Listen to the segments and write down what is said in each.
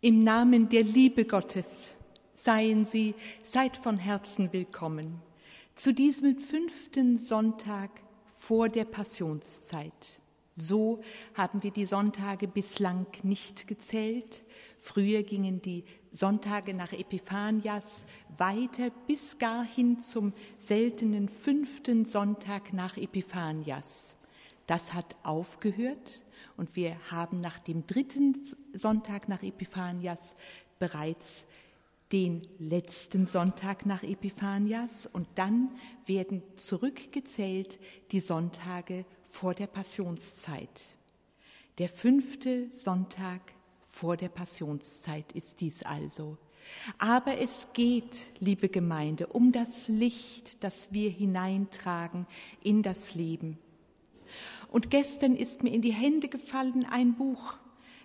Im Namen der Liebe Gottes seien Sie, seid von Herzen willkommen zu diesem fünften Sonntag vor der Passionszeit. So haben wir die Sonntage bislang nicht gezählt. Früher gingen die Sonntage nach Epiphanias weiter bis gar hin zum seltenen fünften Sonntag nach Epiphanias. Das hat aufgehört und wir haben nach dem dritten Sonntag nach Epiphanias bereits den letzten Sonntag nach Epiphanias und dann werden zurückgezählt die Sonntage vor der Passionszeit. Der fünfte Sonntag vor der Passionszeit ist dies also. Aber es geht, liebe Gemeinde, um das Licht, das wir hineintragen in das Leben. Und gestern ist mir in die Hände gefallen ein Buch,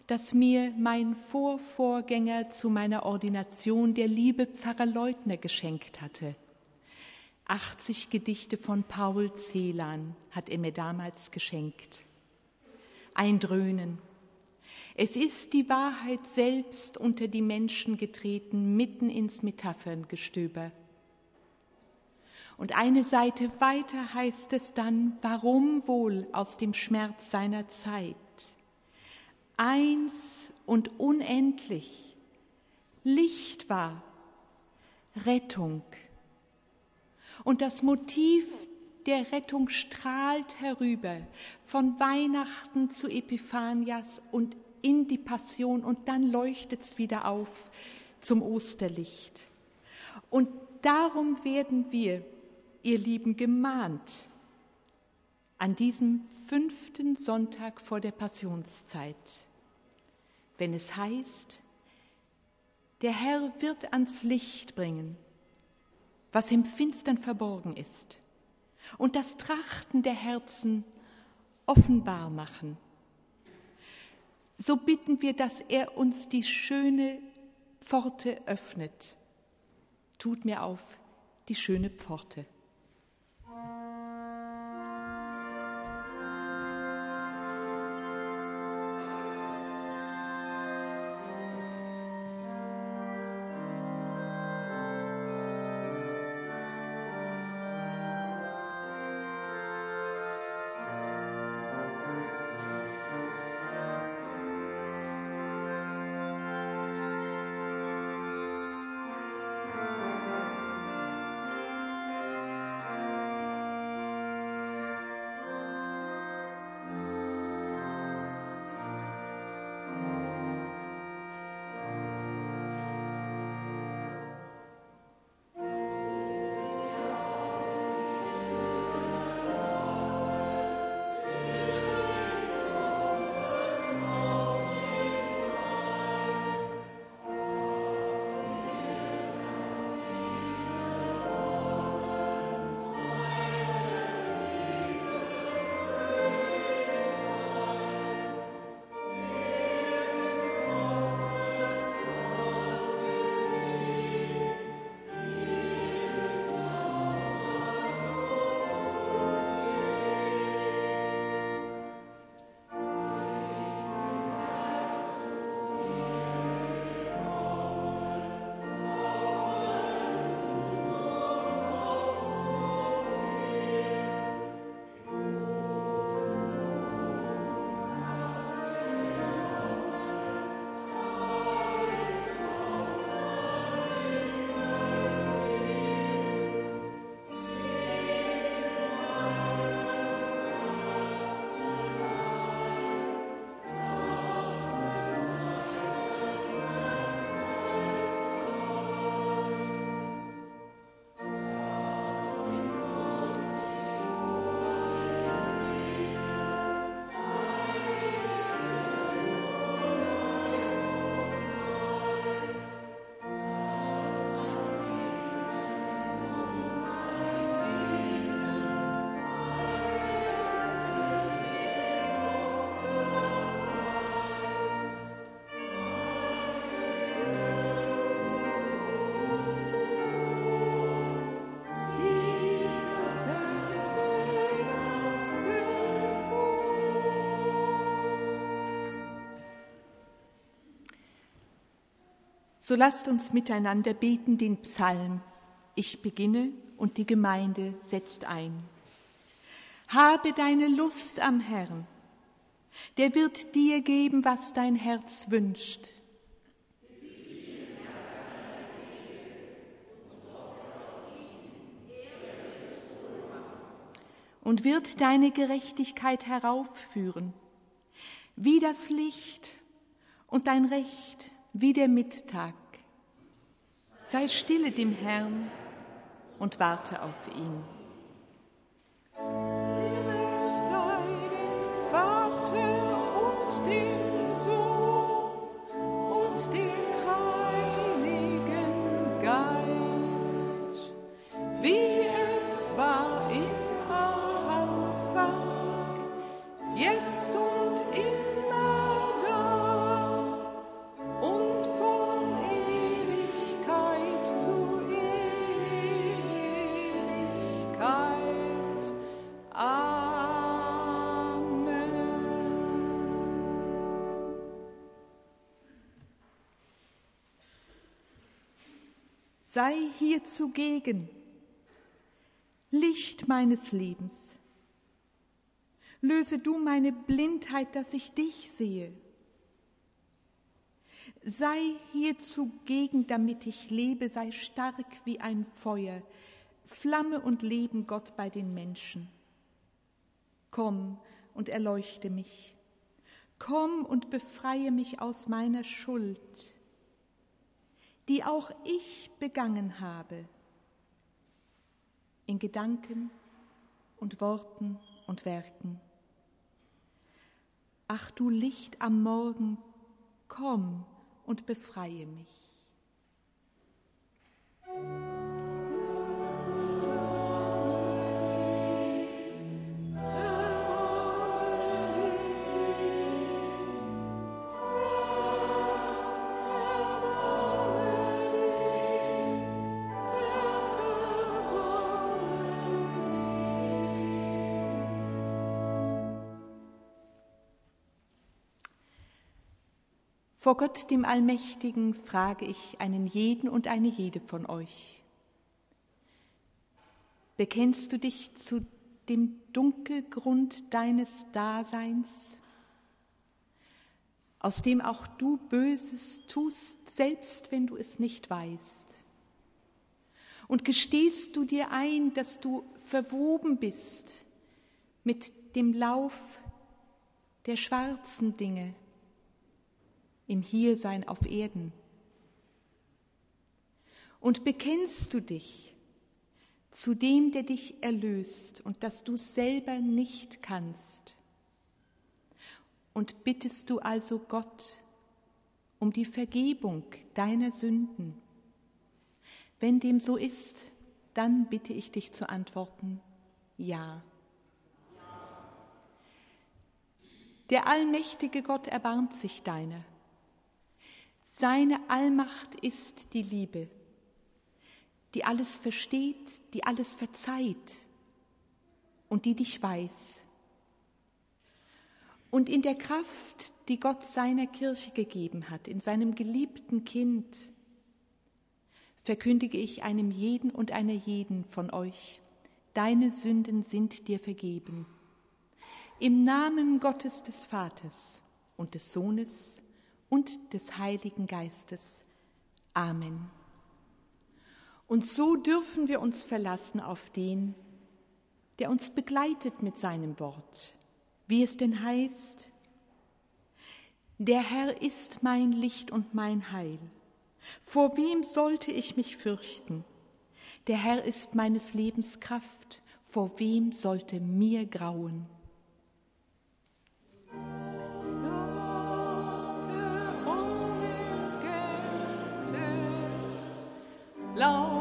das mir mein Vorvorgänger zu meiner Ordination, der liebe Pfarrer Leutner, geschenkt hatte. 80 Gedichte von Paul Celan hat er mir damals geschenkt. Ein Dröhnen. Es ist die Wahrheit selbst unter die Menschen getreten, mitten ins Metapherngestöber. Und eine Seite weiter heißt es dann, warum wohl aus dem Schmerz seiner Zeit? Eins und unendlich, Licht war, Rettung. Und das Motiv der Rettung strahlt herüber von Weihnachten zu Epiphanias und in die Passion und dann leuchtet es wieder auf zum Osterlicht. Und darum werden wir ihr Lieben, gemahnt an diesem fünften Sonntag vor der Passionszeit, wenn es heißt, der Herr wird ans Licht bringen, was im Finstern verborgen ist, und das Trachten der Herzen offenbar machen. So bitten wir, dass er uns die schöne Pforte öffnet. Tut mir auf die schöne Pforte. So lasst uns miteinander beten den Psalm. Ich beginne und die Gemeinde setzt ein. Habe deine Lust am Herrn, der wird dir geben, was dein Herz wünscht. Und wird deine Gerechtigkeit heraufführen, wie das Licht und dein Recht wie der Mittag. Sei stille dem Herrn und warte auf ihn. Sei hier zugegen, Licht meines Lebens. Löse du meine Blindheit, dass ich dich sehe. Sei hier zugegen, damit ich lebe, sei stark wie ein Feuer, Flamme und Leben Gott bei den Menschen. Komm und erleuchte mich. Komm und befreie mich aus meiner Schuld, die auch ich begangen habe, in Gedanken und Worten und Werken. Ach du Licht am Morgen, komm und befreie mich. Vor Gott dem Allmächtigen frage ich einen jeden und eine jede von euch. Bekennst du dich zu dem Dunkelgrund deines Daseins, aus dem auch du Böses tust, selbst wenn du es nicht weißt? Und gestehst du dir ein, dass du verwoben bist mit dem Lauf der schwarzen Dinge, im Hiersein auf Erden? Und bekennst du dich zu dem, der dich erlöst und dass du selber nicht kannst? Und bittest du also Gott um die Vergebung deiner Sünden? Wenn dem so ist, dann bitte ich dich zu antworten, ja. Der allmächtige Gott erbarmt sich deiner. Seine Allmacht ist die Liebe, die alles versteht, die alles verzeiht und die dich weiß. Und in der Kraft, die Gott seiner Kirche gegeben hat, in seinem geliebten Kind, verkündige ich einem jeden und einer jeden von euch, deine Sünden sind dir vergeben. Im Namen Gottes des Vaters und des Sohnes und des Heiligen Geistes. Amen. Und so dürfen wir uns verlassen auf den, der uns begleitet mit seinem Wort, wie es denn heißt, der Herr ist mein Licht und mein Heil. Vor wem sollte ich mich fürchten? Der Herr ist meines Lebens Kraft. Vor wem sollte mir grauen? long.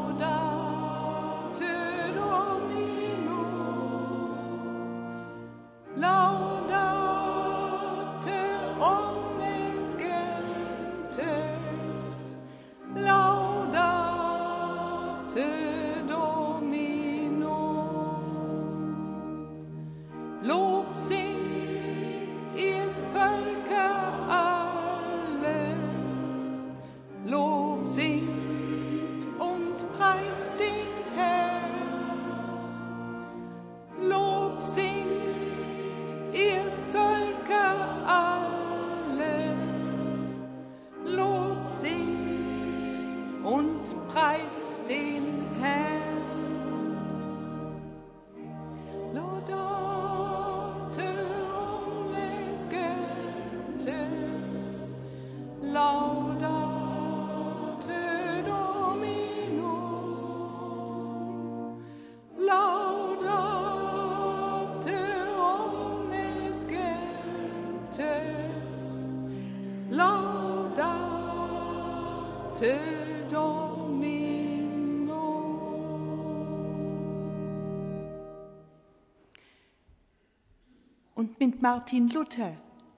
Martin Luther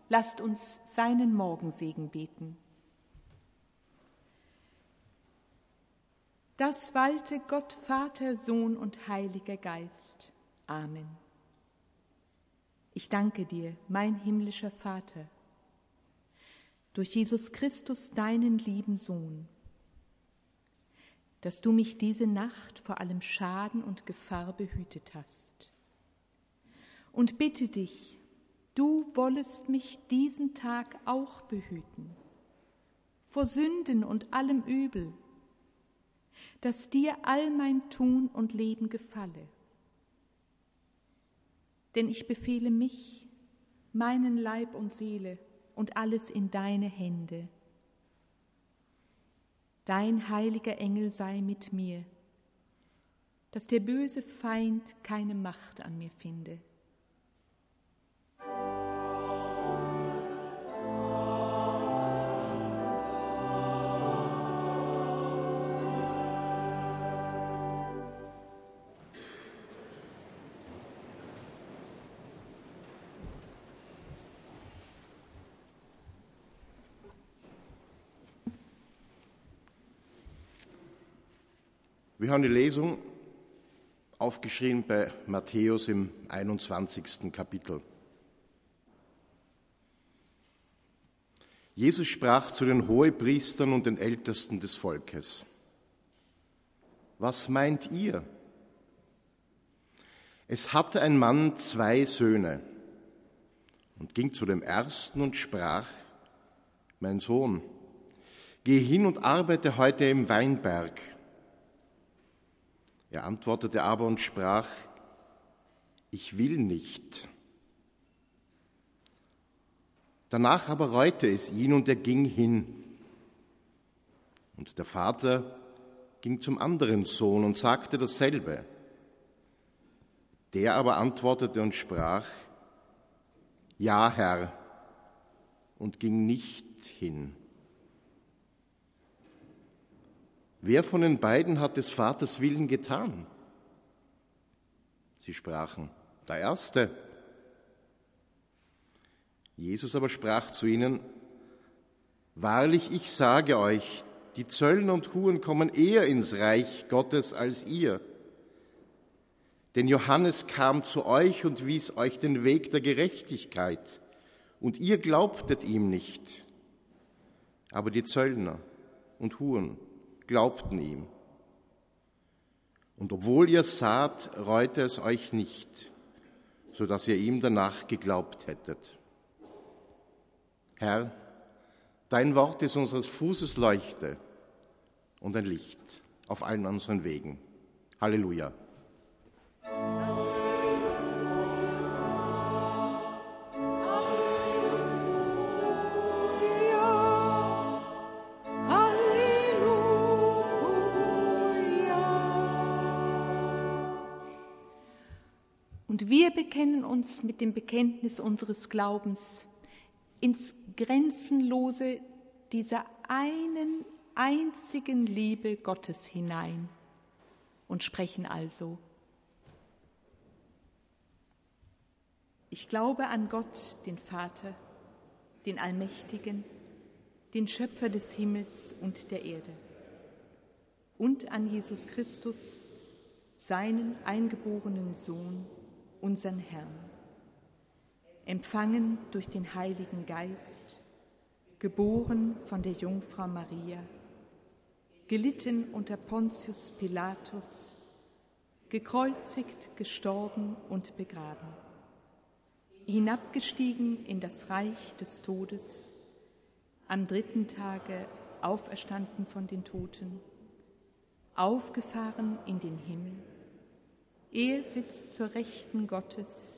lasst uns seinen Morgensegen beten. Das walte Gott Vater, Sohn und Heiliger Geist. Amen. Ich danke dir, mein himmlischer Vater, durch Jesus Christus, deinen lieben Sohn, dass du mich diese Nacht vor allem Schaden und Gefahr behütet hast. Und bitte dich, du wollest mich diesen Tag auch behüten, vor Sünden und allem Übel, dass dir all mein Tun und Leben gefalle. Denn ich befehle mich, meinen Leib und Seele und alles in deine Hände. Dein heiliger Engel sei mit mir, dass der böse Feind keine Macht an mir finde. Wir haben die Lesung aufgeschrieben bei Matthäus im 21. Kapitel. Jesus sprach zu den Hohepriestern und den Ältesten des Volkes. Was meint ihr? Es hatte ein Mann zwei Söhne und ging zu dem ersten und sprach, mein Sohn, geh hin und arbeite heute im Weinberg. Er antwortete aber und sprach, ich will nicht. Danach aber reute es ihn und er ging hin. Und der Vater ging zum anderen Sohn und sagte dasselbe. Der aber antwortete und sprach, Ja, Herr, und ging nicht hin. Wer von den beiden hat des Vaters Willen getan? Sie sprachen, der Erste. Jesus aber sprach zu ihnen, Wahrlich, ich sage euch, die Zöllner und Huren kommen eher ins Reich Gottes als ihr. Denn Johannes kam zu euch und wies euch den Weg der Gerechtigkeit, und ihr glaubtet ihm nicht. Aber die Zöllner und Huren glaubten ihm. Und obwohl ihr saht, reute es euch nicht, so dass ihr ihm danach geglaubt hättet. Herr, dein Wort ist unseres Fußes Leuchte und ein Licht auf allen unseren Wegen. Halleluja. Und wir bekennen uns mit dem Bekenntnis unseres Glaubens ins Grenzenlose dieser einen einzigen Liebe Gottes hinein und sprechen also, ich glaube an Gott, den Vater, den Allmächtigen, den Schöpfer des Himmels und der Erde und an Jesus Christus, seinen eingeborenen Sohn, unseren Herrn, empfangen durch den Heiligen Geist, geboren von der Jungfrau Maria, gelitten unter Pontius Pilatus, gekreuzigt, gestorben und begraben, hinabgestiegen in das Reich des Todes, am dritten Tage auferstanden von den Toten, aufgefahren in den Himmel. Er sitzt zur Rechten Gottes,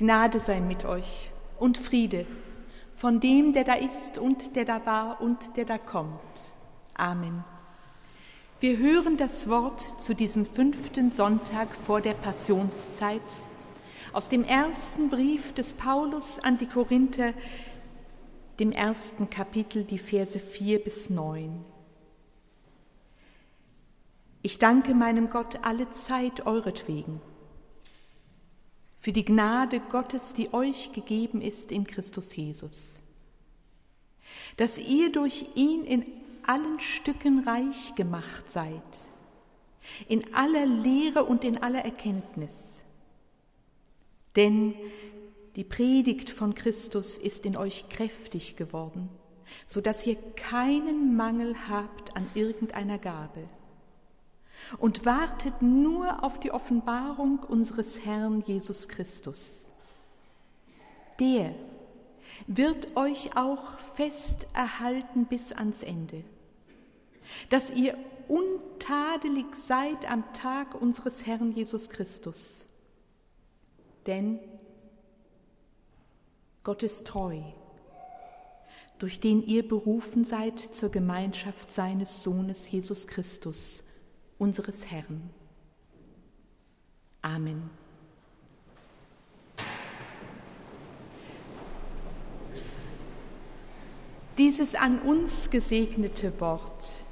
Gnade sei mit euch und Friede von dem, der da ist und der da war und der da kommt. Amen. Wir hören das Wort zu diesem fünften Sonntag vor der Passionszeit aus dem ersten Brief des Paulus an die Korinther, dem ersten Kapitel, die Verse 4 bis 9. Ich danke meinem Gott alle Zeit euretwegen für die Gnade Gottes, die euch gegeben ist in Christus Jesus, dass ihr durch ihn in allen Stücken reich gemacht seid, in aller Lehre und in aller Erkenntnis. Denn die Predigt von Christus ist in euch kräftig geworden, so dass ihr keinen Mangel habt an irgendeiner Gabe und wartet nur auf die Offenbarung unseres Herrn Jesus Christus. Der wird euch auch fest erhalten bis ans Ende, dass ihr untadelig seid am Tag unseres Herrn Jesus Christus. Denn Gott ist treu, durch den ihr berufen seid zur Gemeinschaft seines Sohnes Jesus Christus unseres Herrn. Amen. Dieses an uns gesegnete Wort,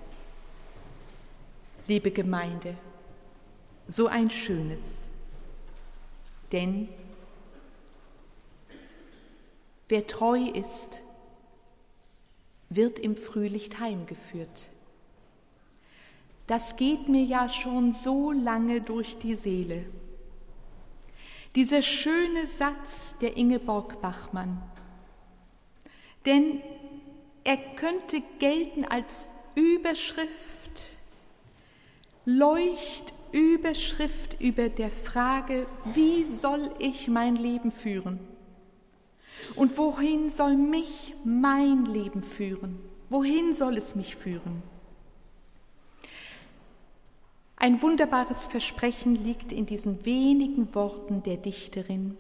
liebe Gemeinde, so ein schönes, denn wer treu ist, wird im Frühlicht heimgeführt. Das geht mir ja schon so lange durch die Seele. Dieser schöne Satz der Ingeborg Bachmann. Denn er könnte gelten als Überschrift, Leuchtüberschrift über der Frage, wie soll ich mein Leben führen? Und wohin soll mich mein Leben führen? Wohin soll es mich führen? Ein wunderbares Versprechen liegt in diesen wenigen Worten der Dichterin,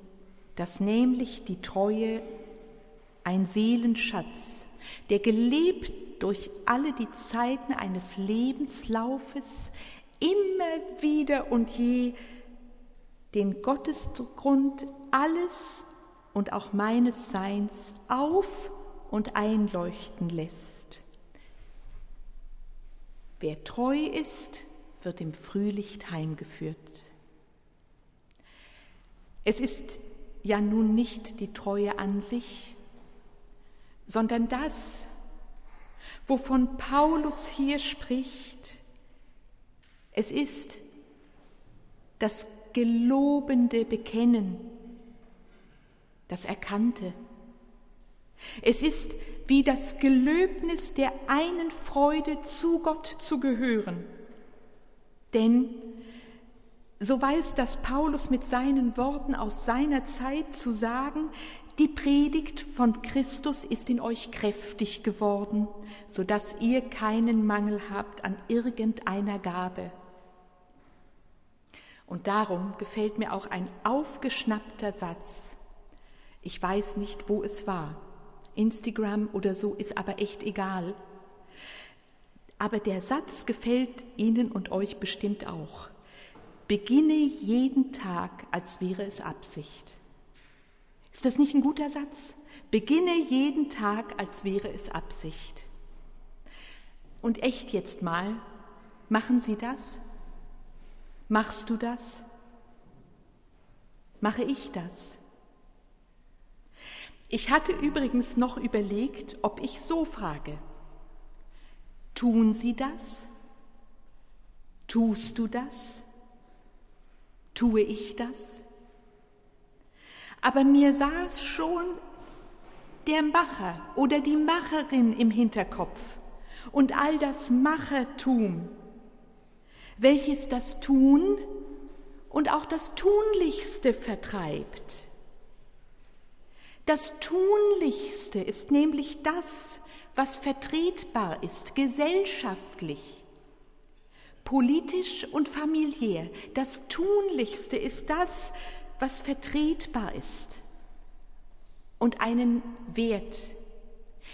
dass nämlich die Treue ein Seelenschatz, der gelebt durch alle die Zeiten eines Lebenslaufes immer wieder und je den Gottesgrund alles und auch meines Seins auf und einleuchten lässt. Wer treu ist, wird im Frühlicht heimgeführt. Es ist ja nun nicht die Treue an sich, sondern das, wovon Paulus hier spricht. Es ist das gelobende Bekennen, das Erkannte. Es ist wie das Gelöbnis der einen Freude, zu Gott zu gehören denn so weiß das Paulus mit seinen Worten aus seiner Zeit zu sagen, die Predigt von Christus ist in euch kräftig geworden, so dass ihr keinen Mangel habt an irgendeiner Gabe. Und darum gefällt mir auch ein aufgeschnappter Satz. Ich weiß nicht, wo es war. Instagram oder so ist aber echt egal. Aber der Satz gefällt Ihnen und euch bestimmt auch. Beginne jeden Tag, als wäre es Absicht. Ist das nicht ein guter Satz? Beginne jeden Tag, als wäre es Absicht. Und echt jetzt mal, machen Sie das? Machst du das? Mache ich das? Ich hatte übrigens noch überlegt, ob ich so frage. Tun sie das? Tust du das? Tue ich das? Aber mir saß schon der Macher oder die Macherin im Hinterkopf und all das Machertum, welches das Tun und auch das Tunlichste vertreibt. Das Tunlichste ist nämlich das, was vertretbar ist, gesellschaftlich, politisch und familiär. Das Tunlichste ist das, was vertretbar ist und einen Wert,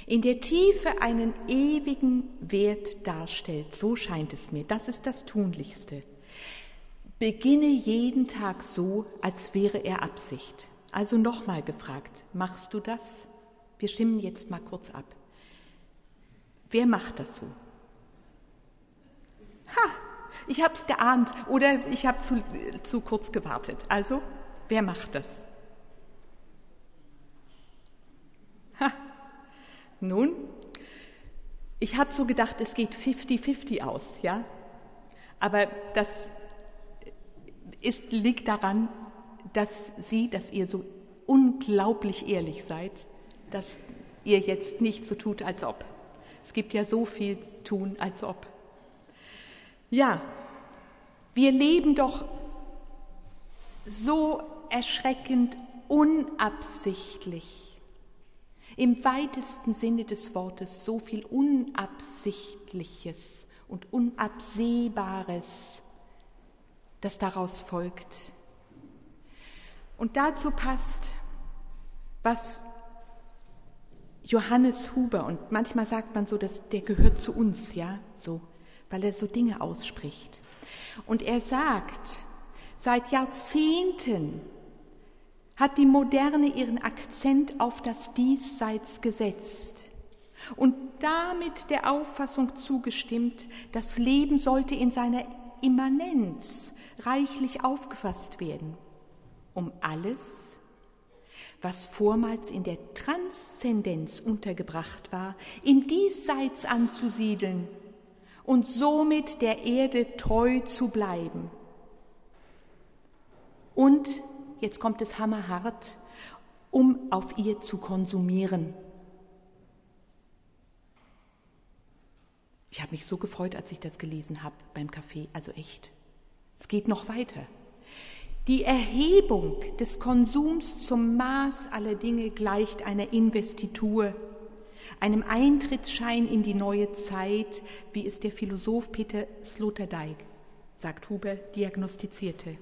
in der Tiefe einen ewigen Wert darstellt. So scheint es mir. Das ist das Tunlichste. Beginne jeden Tag so, als wäre er Absicht. Also nochmal gefragt, machst du das? Wir stimmen jetzt mal kurz ab. Wer macht das so? Ha, ich habe es geahnt oder ich habe zu, zu kurz gewartet. Also, wer macht das? Ha, nun, ich habe so gedacht, es geht 50-50 aus, ja. Aber das ist, liegt daran, dass Sie, dass ihr so unglaublich ehrlich seid, dass ihr jetzt nicht so tut, als ob. Es gibt ja so viel tun, als ob. Ja, wir leben doch so erschreckend unabsichtlich. Im weitesten Sinne des Wortes so viel Unabsichtliches und Unabsehbares, das daraus folgt. Und dazu passt, was Johannes Huber, und manchmal sagt man so, dass der gehört zu uns, ja, so, weil er so Dinge ausspricht. Und er sagt, seit Jahrzehnten hat die Moderne ihren Akzent auf das Diesseits gesetzt und damit der Auffassung zugestimmt, das Leben sollte in seiner Immanenz reichlich aufgefasst werden, um alles, was vormals in der Transzendenz untergebracht war, im Diesseits anzusiedeln und somit der Erde treu zu bleiben. Und, jetzt kommt es hammerhart, um auf ihr zu konsumieren. Ich habe mich so gefreut, als ich das gelesen habe beim Kaffee, also echt. Es geht noch weiter. Die Erhebung des Konsums zum Maß aller Dinge gleicht einer Investitur einem Eintrittsschein in die neue Zeit, wie es der Philosoph Peter Sloterdijk, sagt Huber, diagnostizierte.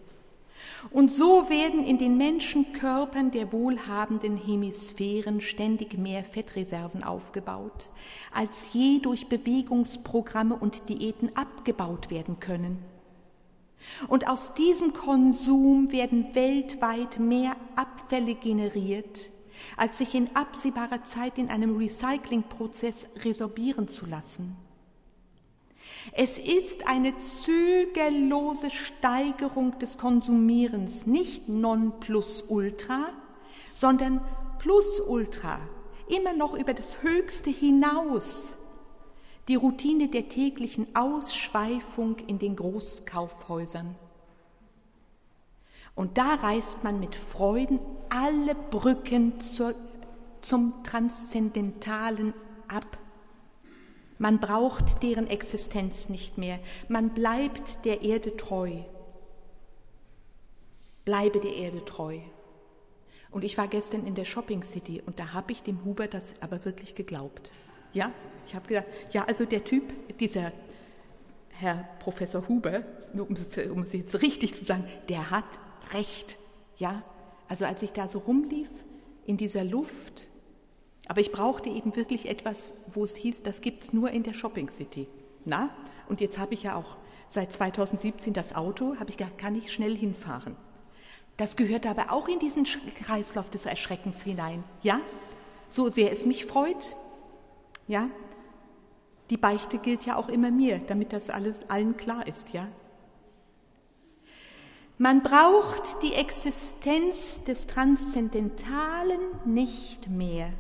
Und so werden in den Menschenkörpern der wohlhabenden Hemisphären ständig mehr Fettreserven aufgebaut, als je durch Bewegungsprogramme und Diäten abgebaut werden können. Und aus diesem Konsum werden weltweit mehr Abfälle generiert, als sich in absehbarer Zeit in einem Recyclingprozess resorbieren zu lassen. Es ist eine zügellose Steigerung des Konsumierens, nicht non plus ultra, sondern plus ultra, immer noch über das Höchste hinaus. Die Routine der täglichen Ausschweifung in den Großkaufhäusern. Und da reißt man mit Freuden alle Brücken zur, zum Transzendentalen ab. Man braucht deren Existenz nicht mehr. Man bleibt der Erde treu. Bleibe der Erde treu. Und ich war gestern in der Shopping City und da habe ich dem Huber das aber wirklich geglaubt. Ja, ich habe gedacht, ja, also der Typ, dieser Herr Professor Huber, um es, um es jetzt richtig zu sagen, der hat recht. Ja, also als ich da so rumlief in dieser Luft, aber ich brauchte eben wirklich etwas, wo es hieß, das gibt es nur in der Shopping City. Na, und jetzt habe ich ja auch seit 2017 das Auto, habe ich gedacht, kann ich schnell hinfahren. Das gehört aber auch in diesen Kreislauf des Erschreckens hinein. Ja, so sehr es mich freut. Ja, die Beichte gilt ja auch immer mir, damit das alles allen klar ist. Ja, man braucht die Existenz des Transzendentalen nicht mehr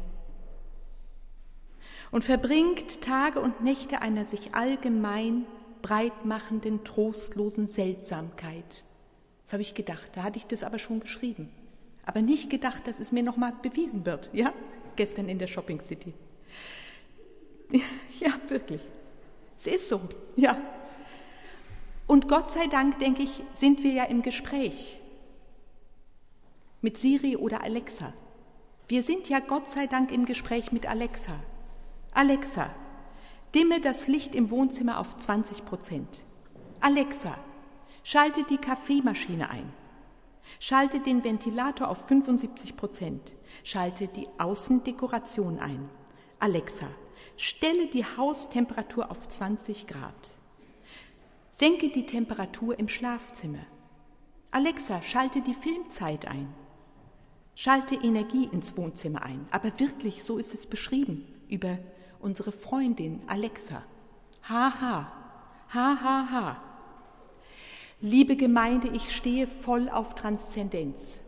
und verbringt Tage und Nächte einer sich allgemein breitmachenden, trostlosen Seltsamkeit. Das habe ich gedacht, da hatte ich das aber schon geschrieben. Aber nicht gedacht, dass es mir nochmal bewiesen wird, ja? Gestern in der Shopping City. Ja, wirklich. Es ist so, ja. Und Gott sei Dank, denke ich, sind wir ja im Gespräch mit Siri oder Alexa. Wir sind ja Gott sei Dank im Gespräch mit Alexa. Alexa, dimme das Licht im Wohnzimmer auf 20 Prozent. Alexa, schalte die Kaffeemaschine ein. Schalte den Ventilator auf 75 Prozent. Schalte die Außendekoration ein. Alexa, stelle die Haustemperatur auf 20 Grad. Senke die Temperatur im Schlafzimmer. Alexa, schalte die Filmzeit ein. Schalte Energie ins Wohnzimmer ein. Aber wirklich, so ist es beschrieben über unsere Freundin Alexa. Ha ha, ha ha ha. Liebe Gemeinde, ich stehe voll auf Transzendenz.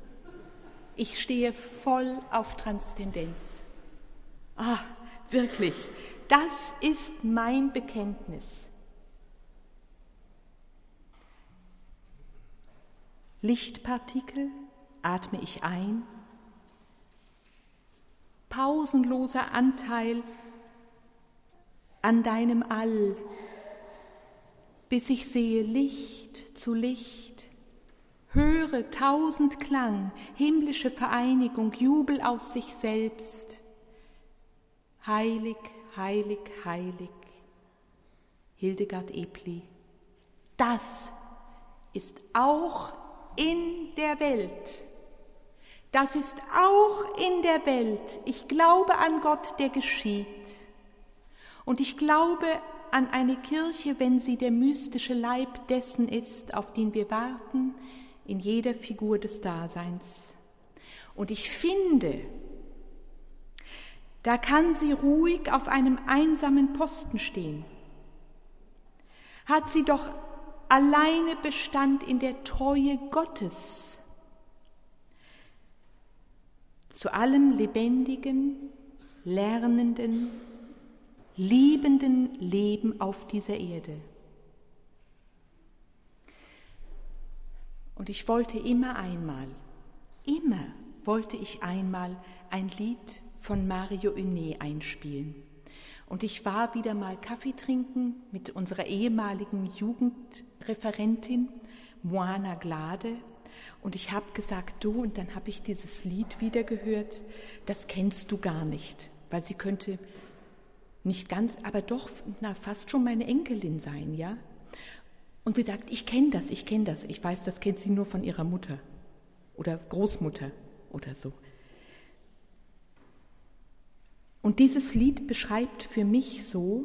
Ich stehe voll auf Transzendenz. Ah, wirklich, das ist mein Bekenntnis. Lichtpartikel atme ich ein. Pausenloser Anteil an deinem All bis ich sehe Licht zu Licht, höre tausend Klang, himmlische Vereinigung, Jubel aus sich selbst. Heilig, heilig, heilig. Hildegard Epli. Das ist auch in der Welt. Das ist auch in der Welt. Ich glaube an Gott, der geschieht. Und ich glaube an eine Kirche, wenn sie der mystische Leib dessen ist, auf den wir warten, in jeder Figur des Daseins. Und ich finde, da kann sie ruhig auf einem einsamen Posten stehen. Hat sie doch alleine Bestand in der Treue Gottes zu allem Lebendigen, Lernenden, liebenden Leben auf dieser Erde. Und ich wollte immer einmal, immer wollte ich einmal ein Lied von Mario Une einspielen. Und ich war wieder mal Kaffee trinken mit unserer ehemaligen Jugendreferentin Moana Glade. Und ich habe gesagt, du, und dann habe ich dieses Lied wieder gehört, das kennst du gar nicht, weil sie könnte nicht ganz, aber doch na, fast schon meine Enkelin sein, ja? Und sie sagt, ich kenne das, ich kenne das. Ich weiß, das kennt sie nur von ihrer Mutter oder Großmutter oder so. Und dieses Lied beschreibt für mich so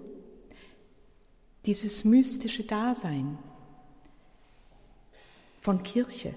dieses mystische Dasein von Kirche.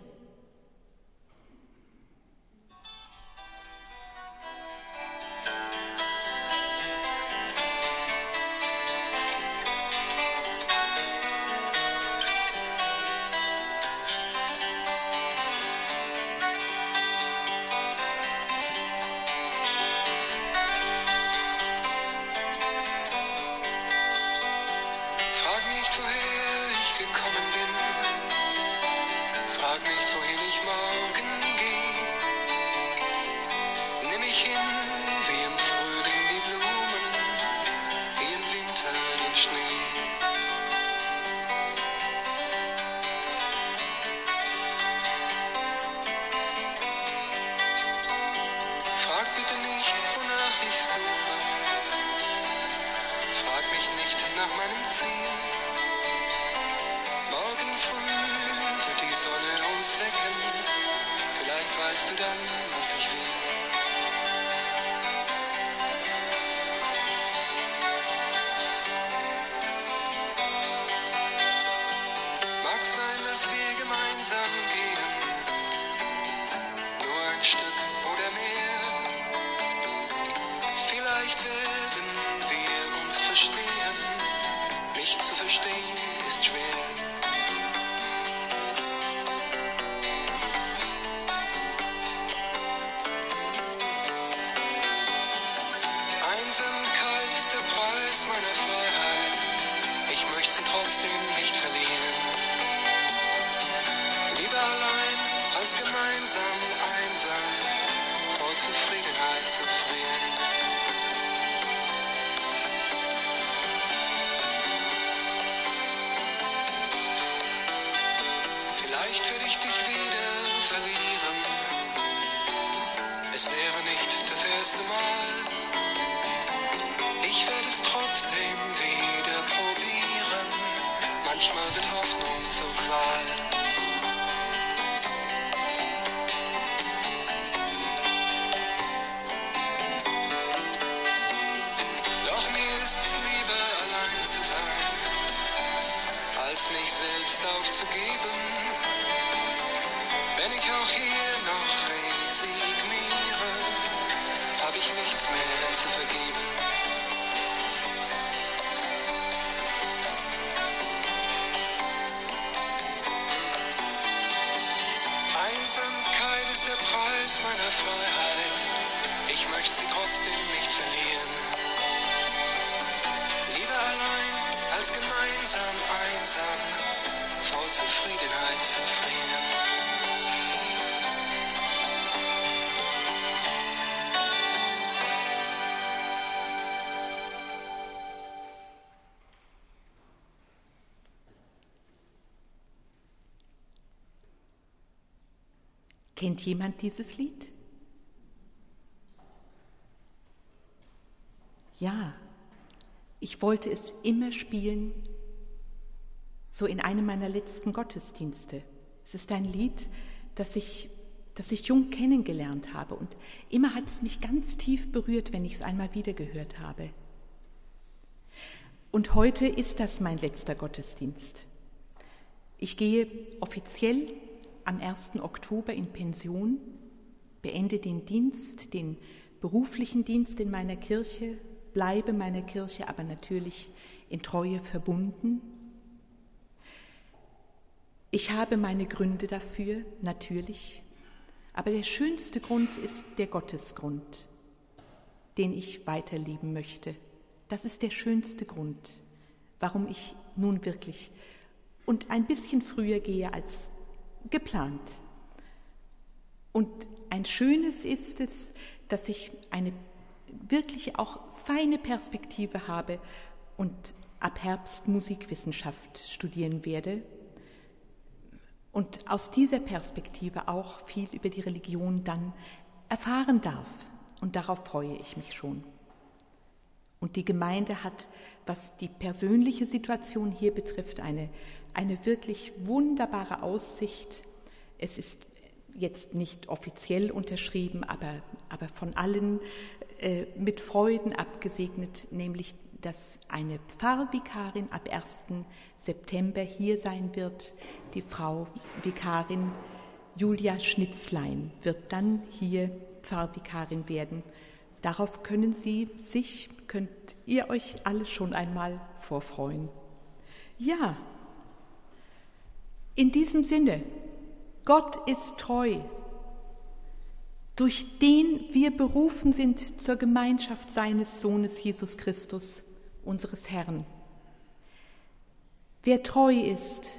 Ich werde es trotzdem wieder probieren. Manchmal wird Hoffnung zur Qual. Doch mir ist's lieber allein zu sein, als mich selbst aufzugeben. Wenn ich auch hier noch resigniere, hab ich nichts mehr zu vergeben. Ich möchte sie trotzdem nicht verlieren. Lieber allein als gemeinsam einsam, vor Zufriedenheit zu frieren. Kennt jemand dieses Lied? Ja, ich wollte es immer spielen, so in einem meiner letzten Gottesdienste. Es ist ein Lied, das ich, das ich jung kennengelernt habe und immer hat es mich ganz tief berührt, wenn ich es einmal wieder gehört habe. Und heute ist das mein letzter Gottesdienst. Ich gehe offiziell am 1. Oktober in Pension, beende den Dienst, den beruflichen Dienst in meiner Kirche, bleibe meiner Kirche aber natürlich in Treue verbunden. Ich habe meine Gründe dafür, natürlich, aber der schönste Grund ist der Gottesgrund, den ich weiterlieben möchte. Das ist der schönste Grund, warum ich nun wirklich und ein bisschen früher gehe als geplant. Und ein schönes ist es, dass ich eine wirklich auch feine Perspektive habe und ab Herbst Musikwissenschaft studieren werde und aus dieser Perspektive auch viel über die Religion dann erfahren darf. Und darauf freue ich mich schon. Und die Gemeinde hat, was die persönliche Situation hier betrifft, eine, eine wirklich wunderbare Aussicht. Es ist jetzt nicht offiziell unterschrieben, aber, aber von allen äh, mit Freuden abgesegnet, nämlich dass eine Pfarrvikarin ab 1. September hier sein wird. Die Frau Vikarin Julia Schnitzlein wird dann hier Pfarrvikarin werden. Darauf können Sie sich, könnt ihr euch alle schon einmal vorfreuen. Ja, in diesem Sinne, Gott ist treu, durch den wir berufen sind zur Gemeinschaft seines Sohnes Jesus Christus, unseres Herrn. Wer treu ist,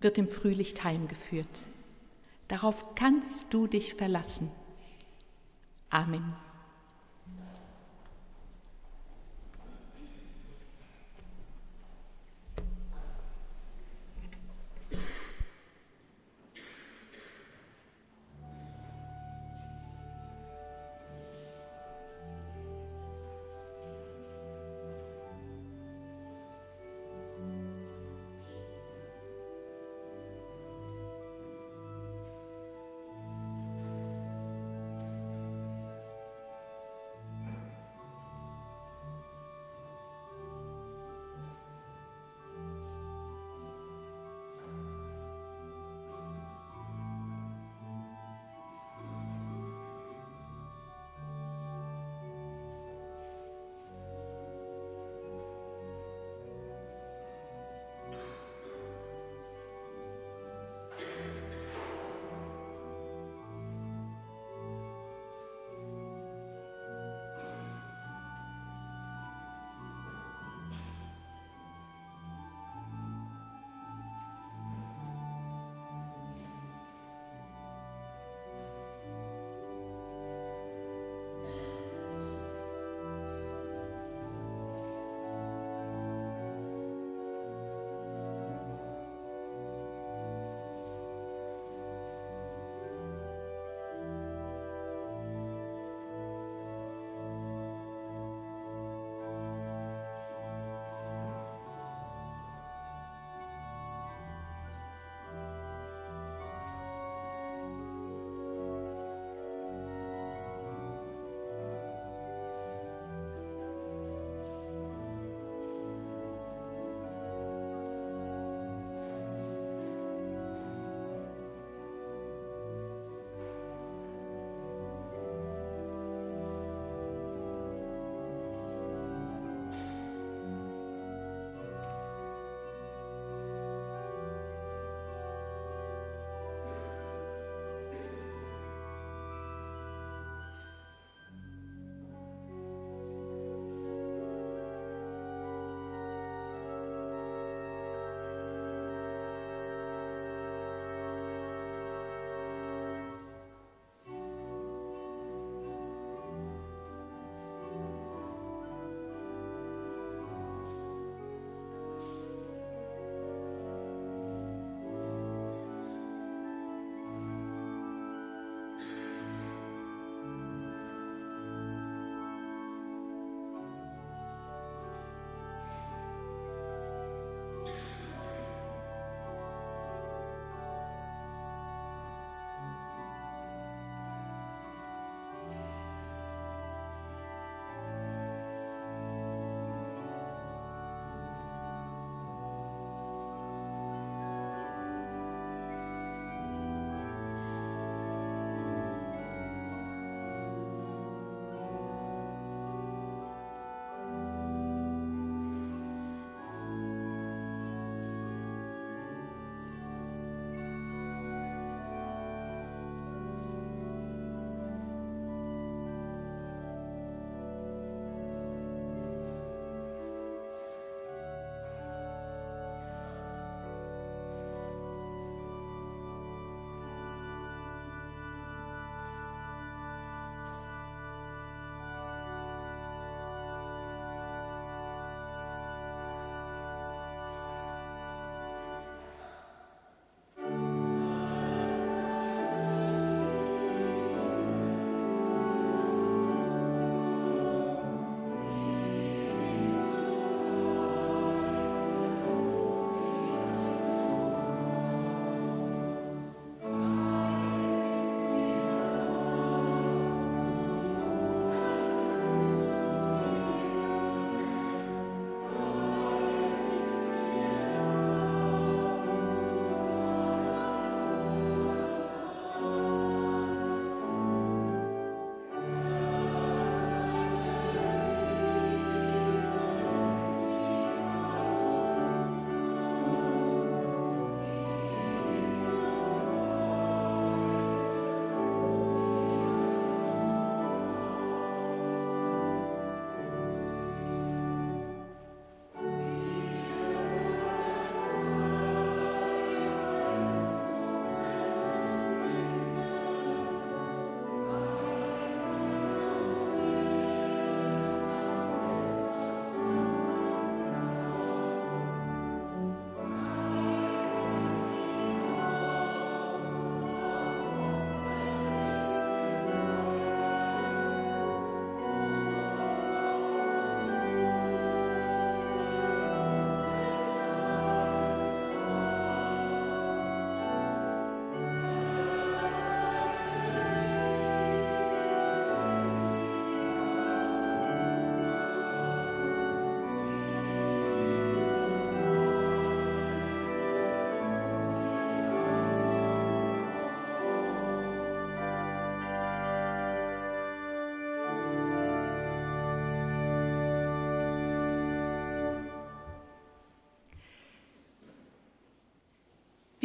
wird im Frühlicht heimgeführt. Darauf kannst du dich verlassen. Amen.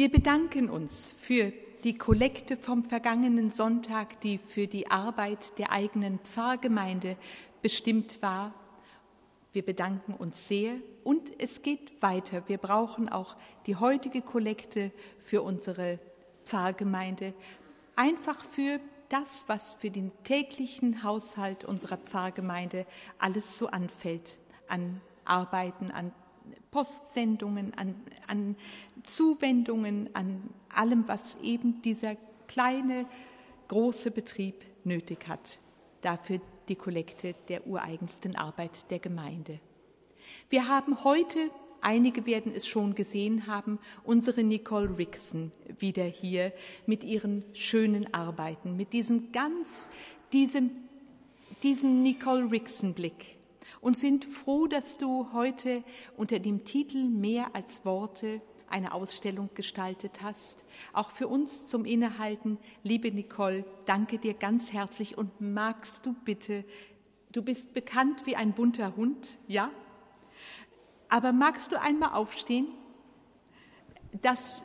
Wir bedanken uns für die Kollekte vom vergangenen Sonntag, die für die Arbeit der eigenen Pfarrgemeinde bestimmt war. Wir bedanken uns sehr und es geht weiter. Wir brauchen auch die heutige Kollekte für unsere Pfarrgemeinde, einfach für das, was für den täglichen Haushalt unserer Pfarrgemeinde alles so anfällt, an Arbeiten, an Postsendungen, an, an Zuwendungen, an allem, was eben dieser kleine, große Betrieb nötig hat. Dafür die Kollekte der ureigensten Arbeit der Gemeinde. Wir haben heute, einige werden es schon gesehen haben, unsere Nicole Rixon wieder hier mit ihren schönen Arbeiten, mit diesem ganz, diesem, diesem Nicole Rixon Blick und sind froh, dass du heute unter dem Titel Mehr als Worte eine Ausstellung gestaltet hast. Auch für uns zum Innehalten, liebe Nicole, danke dir ganz herzlich und magst du bitte, du bist bekannt wie ein bunter Hund, ja? Aber magst du einmal aufstehen? Das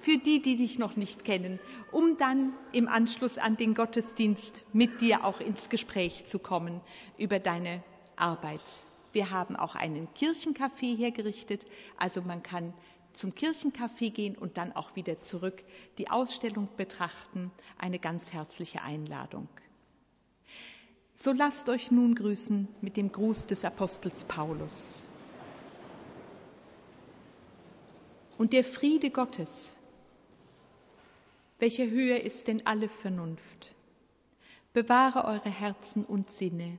für die, die dich noch nicht kennen, um dann im Anschluss an den Gottesdienst mit dir auch ins Gespräch zu kommen über deine Arbeit. Wir haben auch einen Kirchencafé hergerichtet, also man kann zum Kirchencafé gehen und dann auch wieder zurück die Ausstellung betrachten. Eine ganz herzliche Einladung. So lasst euch nun grüßen mit dem Gruß des Apostels Paulus. Und der Friede Gottes, welcher höher ist denn alle Vernunft, bewahre eure Herzen und Sinne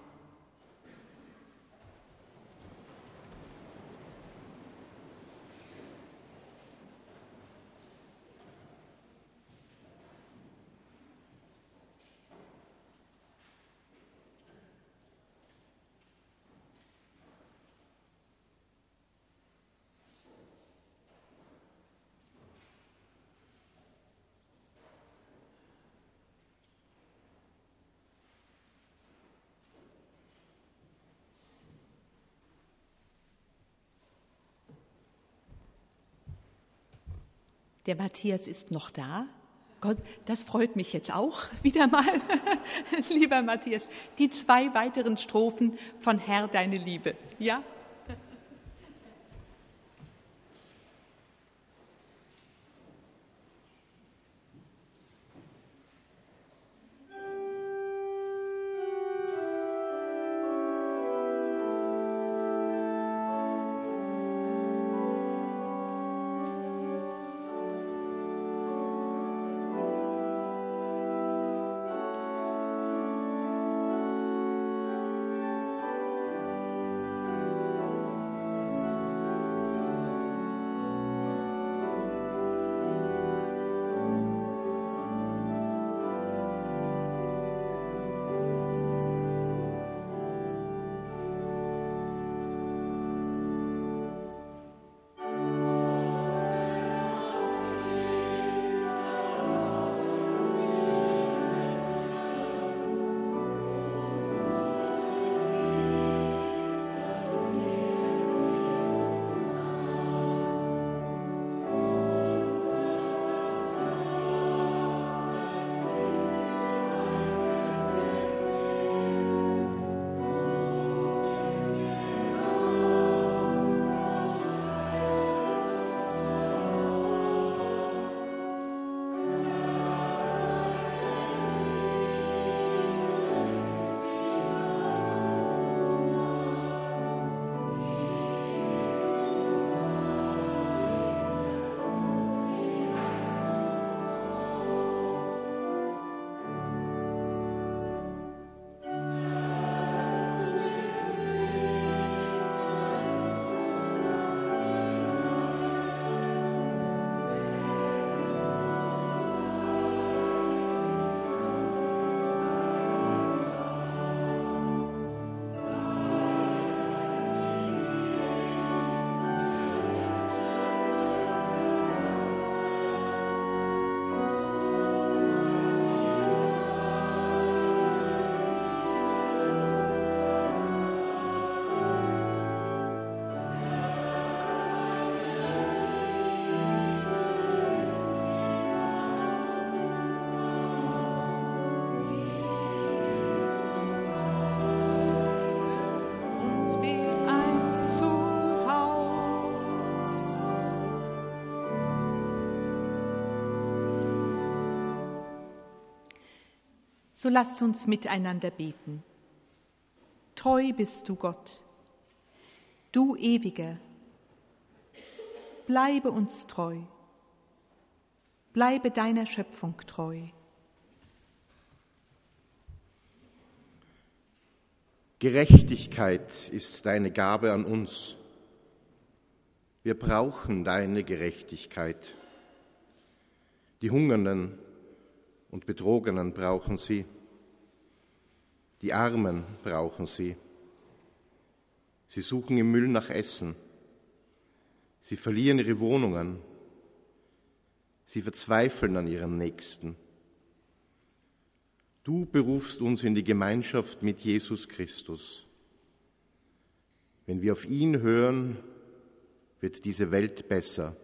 Der Matthias ist noch da. Gott, das freut mich jetzt auch wieder mal, lieber Matthias. Die zwei weiteren Strophen von Herr, deine Liebe. Ja? So lasst uns miteinander beten. Treu bist du Gott, du ewiger, bleibe uns treu, bleibe deiner Schöpfung treu. Gerechtigkeit ist deine Gabe an uns. Wir brauchen deine Gerechtigkeit. Die Hungernden und Betrogenen brauchen sie. Die Armen brauchen sie. Sie suchen im Müll nach Essen. Sie verlieren ihre Wohnungen. Sie verzweifeln an ihren Nächsten. Du berufst uns in die Gemeinschaft mit Jesus Christus. Wenn wir auf ihn hören, wird diese Welt besser.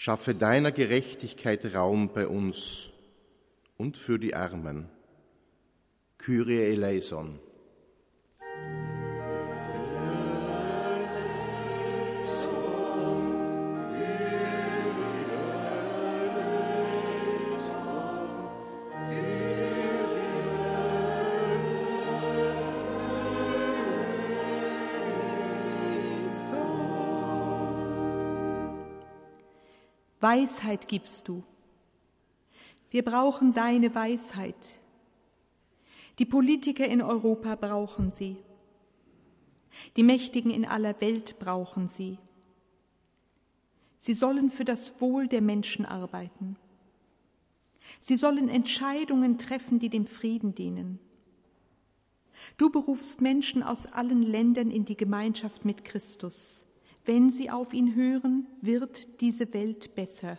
Schaffe deiner Gerechtigkeit Raum bei uns und für die Armen. Kyrie eleison. Weisheit gibst du. Wir brauchen deine Weisheit. Die Politiker in Europa brauchen sie. Die Mächtigen in aller Welt brauchen sie. Sie sollen für das Wohl der Menschen arbeiten. Sie sollen Entscheidungen treffen, die dem Frieden dienen. Du berufst Menschen aus allen Ländern in die Gemeinschaft mit Christus. Wenn sie auf ihn hören, wird diese Welt besser.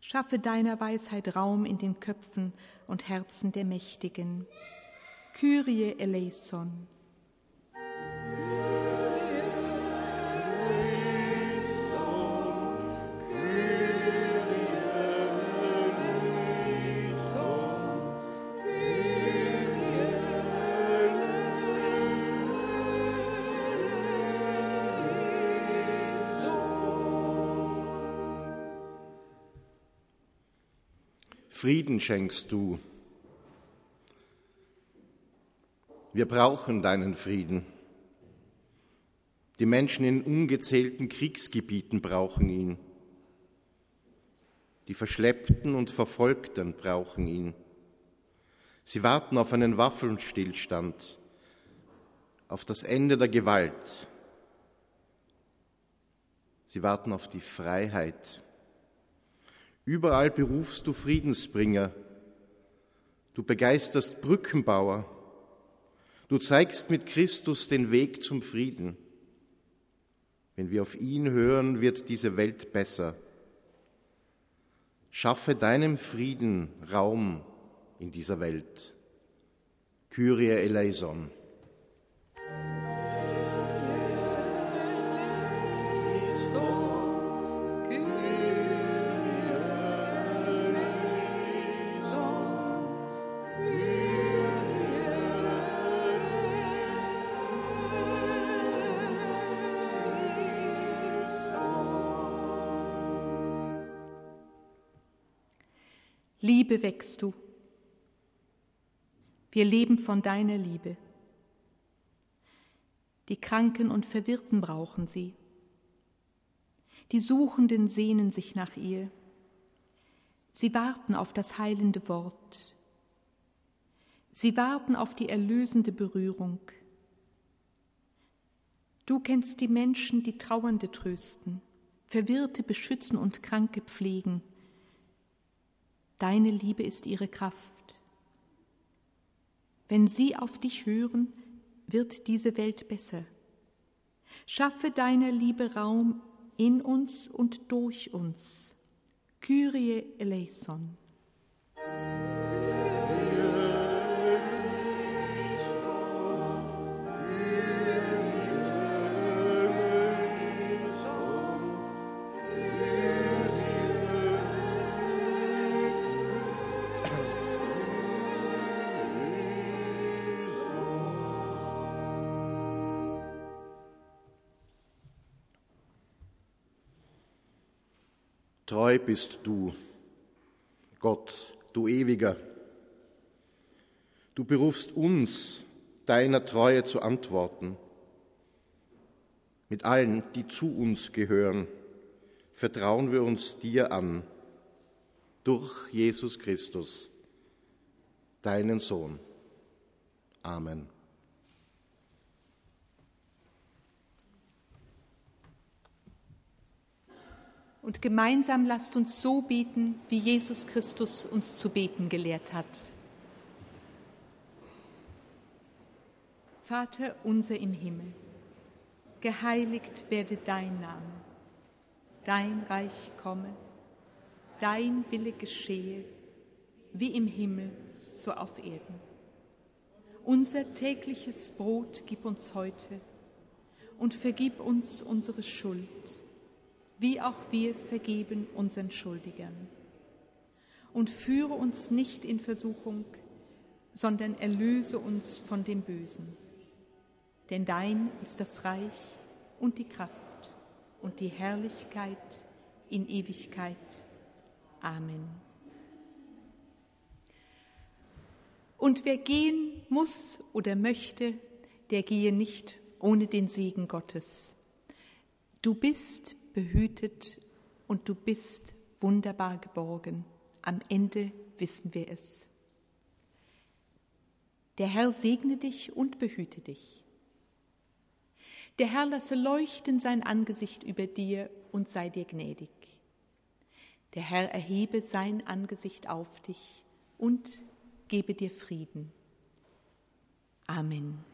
Schaffe deiner Weisheit Raum in den Köpfen und Herzen der Mächtigen. Kyrie eleison. Frieden schenkst du. Wir brauchen deinen Frieden. Die Menschen in ungezählten Kriegsgebieten brauchen ihn. Die Verschleppten und Verfolgten brauchen ihn. Sie warten auf einen Waffenstillstand, auf das Ende der Gewalt. Sie warten auf die Freiheit. Überall berufst du Friedensbringer. Du begeisterst Brückenbauer. Du zeigst mit Christus den Weg zum Frieden. Wenn wir auf ihn hören, wird diese Welt besser. Schaffe deinem Frieden Raum in dieser Welt. Kyrie eleison. Liebe wächst du. Wir leben von deiner Liebe. Die Kranken und Verwirrten brauchen sie. Die Suchenden sehnen sich nach ihr. Sie warten auf das heilende Wort. Sie warten auf die erlösende Berührung. Du kennst die Menschen, die Trauernde trösten, Verwirrte beschützen und Kranke pflegen Deine Liebe ist ihre Kraft. Wenn sie auf dich hören, wird diese Welt besser. Schaffe deiner Liebe Raum in uns und durch uns. Kyrie eleison. Treu bist du. Gott, du Ewiger. Du berufst uns, deiner Treue zu antworten. Mit allen, die zu uns gehören, vertrauen wir uns dir an, durch Jesus Christus, deinen Sohn. Amen. Und gemeinsam lasst uns so beten, wie Jesus Christus uns zu beten gelehrt hat. Vater unser im Himmel, geheiligt werde dein Name, dein Reich komme, dein Wille geschehe, wie im Himmel, so auf Erden. Unser tägliches Brot gib uns heute und vergib uns unsere Schuld wie auch wir vergeben unseren Schuldigern. Und führe uns nicht in Versuchung, sondern erlöse uns von dem Bösen. Denn dein ist das Reich und die Kraft und die Herrlichkeit in Ewigkeit. Amen. Und wer gehen muss oder möchte, der gehe nicht ohne den Segen Gottes. Du bist behütet und du bist wunderbar geborgen. Am Ende wissen wir es. Der Herr segne dich und behüte dich. Der Herr lasse leuchten sein Angesicht über dir und sei dir gnädig. Der Herr erhebe sein Angesicht auf dich und gebe dir Frieden. Amen.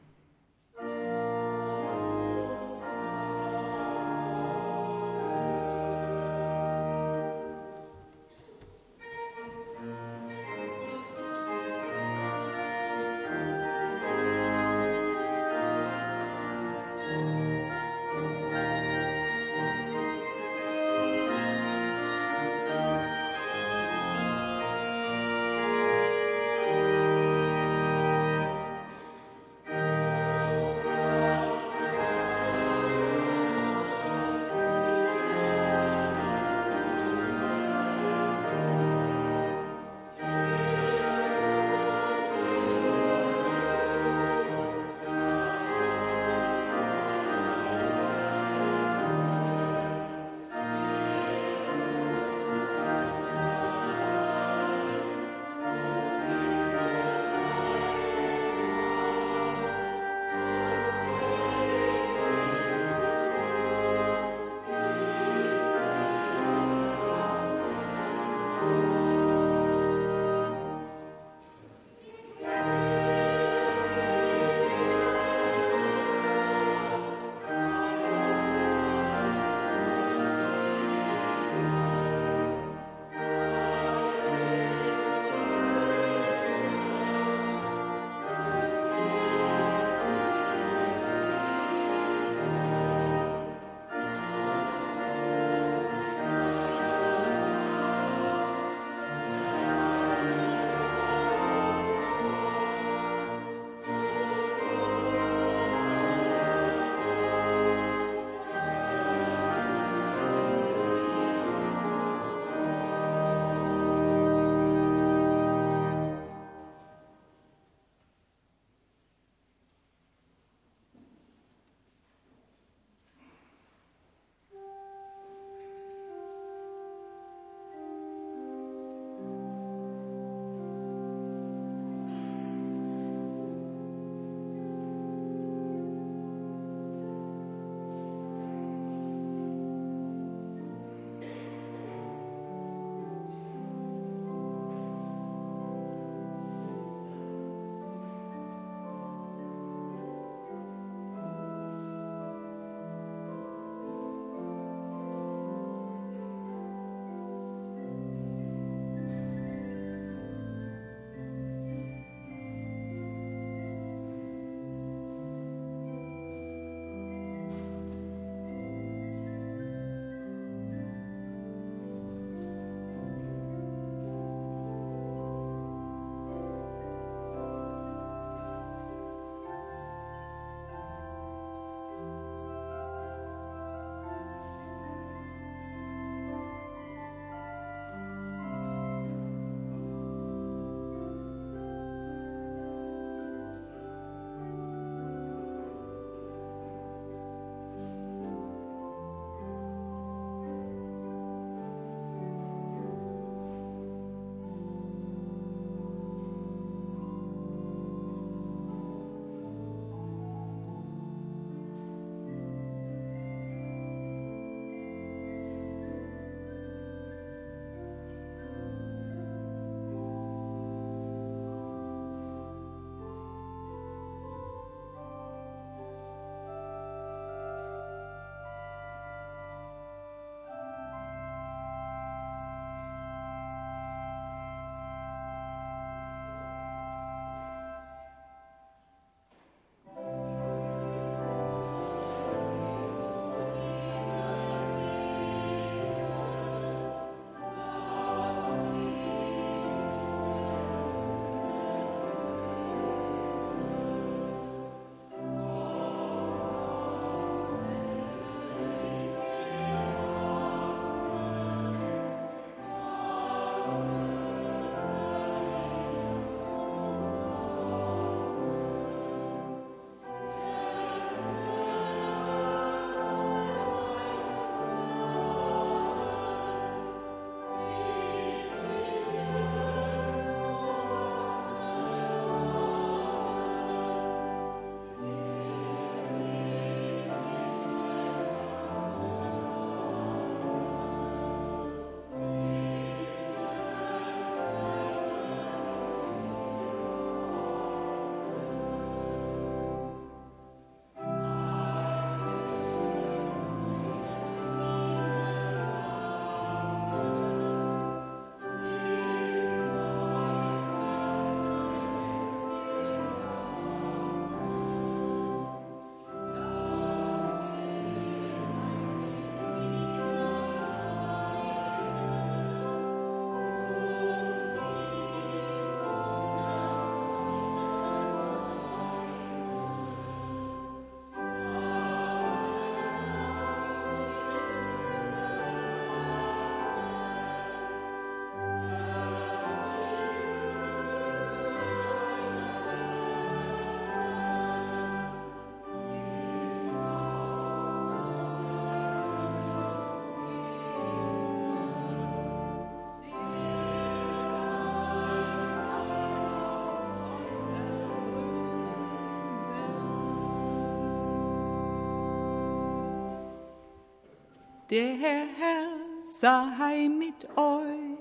Der Herr sei mit euch.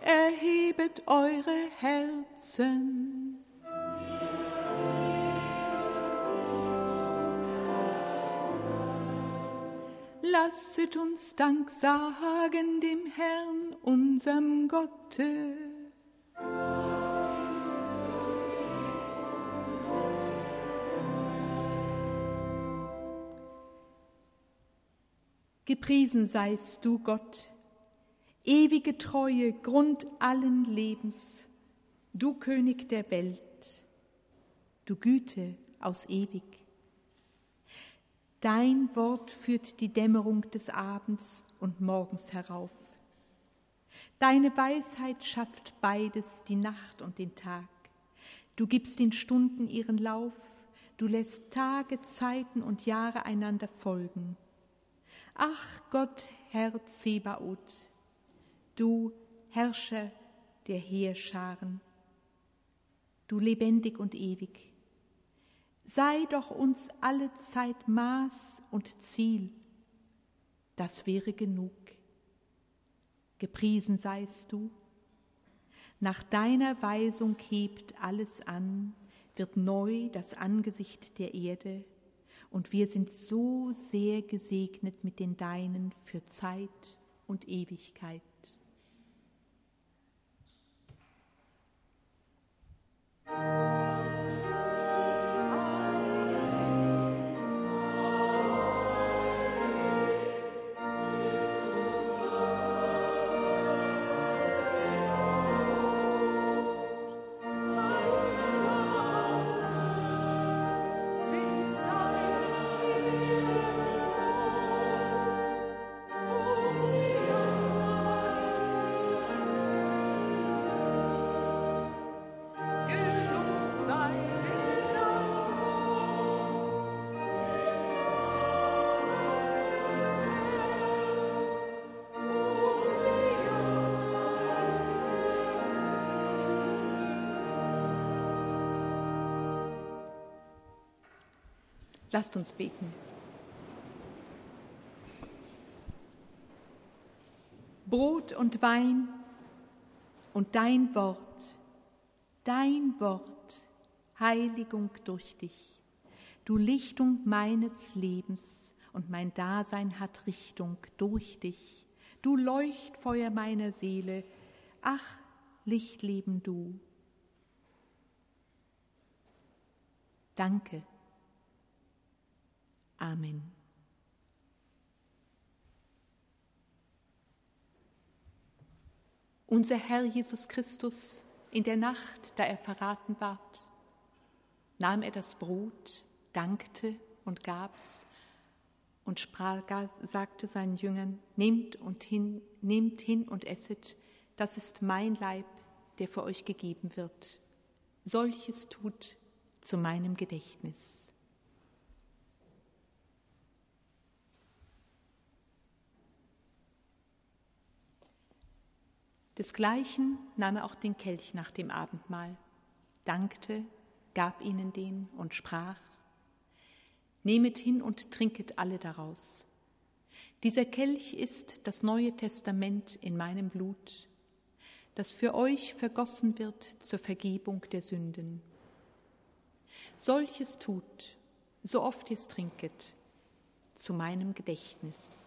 Erhebet eure Herzen. Lasset uns Dank sagen dem Herrn, unserem Gotte. Gepriesen seist du, Gott, ewige Treue, Grund allen Lebens, du König der Welt, du Güte aus ewig. Dein Wort führt die Dämmerung des Abends und Morgens herauf. Deine Weisheit schafft beides, die Nacht und den Tag. Du gibst den Stunden ihren Lauf, du lässt Tage, Zeiten und Jahre einander folgen. Ach Gott, Herr Zebaoth, du Herrscher der Heerscharen, du lebendig und ewig, sei doch uns alle Zeit Maß und Ziel, das wäre genug. Gepriesen seist du, nach deiner Weisung hebt alles an, wird neu das Angesicht der Erde, und wir sind so sehr gesegnet mit den Deinen für Zeit und Ewigkeit. Sind Lasst uns beten. Brot und Wein und dein Wort, dein Wort, Heiligung durch dich, du Lichtung meines Lebens und mein Dasein hat Richtung durch dich, du Leuchtfeuer meiner Seele, ach, Lichtleben du. Danke. Amen. Unser Herr Jesus Christus, in der Nacht, da er verraten ward, nahm er das Brot, dankte und gab's und sprach, sagte seinen Jüngern, nehmt und hin, nehmt hin und esset, das ist mein Leib, der für euch gegeben wird. Solches tut zu meinem Gedächtnis. Desgleichen nahm er auch den Kelch nach dem Abendmahl, dankte, gab ihnen den und sprach, Nehmet hin und trinket alle daraus. Dieser Kelch ist das Neue Testament in meinem Blut, das für euch vergossen wird zur Vergebung der Sünden. Solches tut, so oft ihr es trinket, zu meinem Gedächtnis.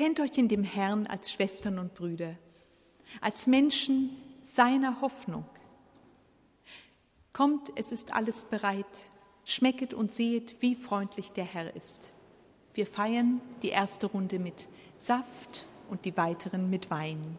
Erkennt euch in dem Herrn als Schwestern und Brüder, als Menschen seiner Hoffnung. Kommt, es ist alles bereit. Schmecket und sehet, wie freundlich der Herr ist. Wir feiern die erste Runde mit Saft und die weiteren mit Wein.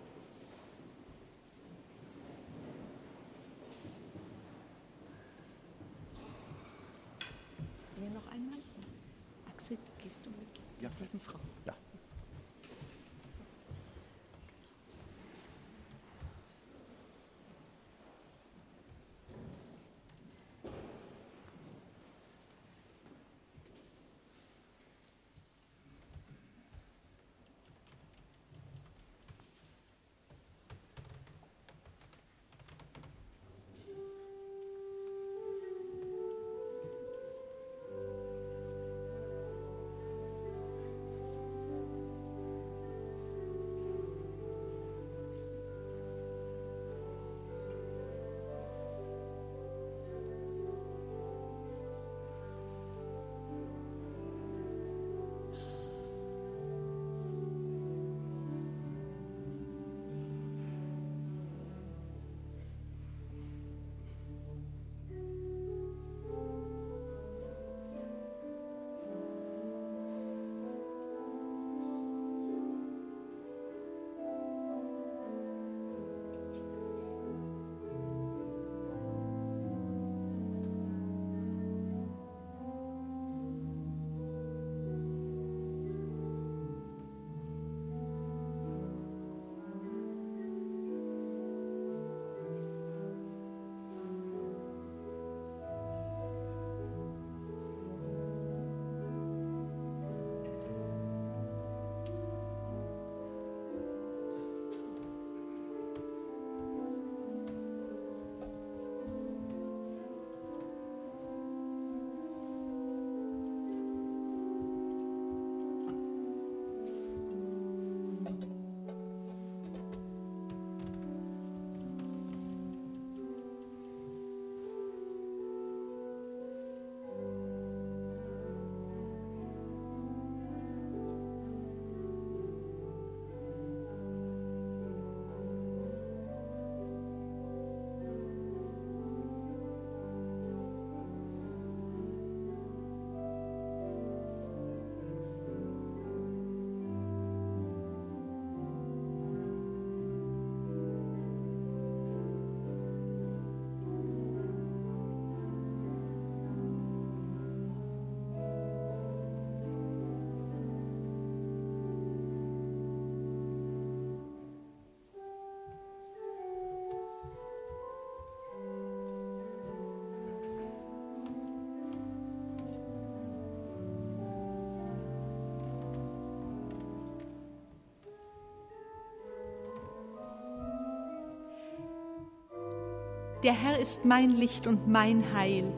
Der Herr ist mein Licht und mein Heil.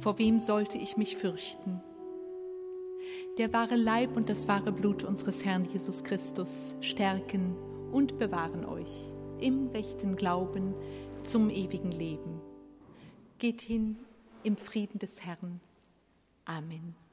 Vor wem sollte ich mich fürchten? Der wahre Leib und das wahre Blut unseres Herrn Jesus Christus stärken und bewahren euch im rechten Glauben zum ewigen Leben. Geht hin im Frieden des Herrn. Amen.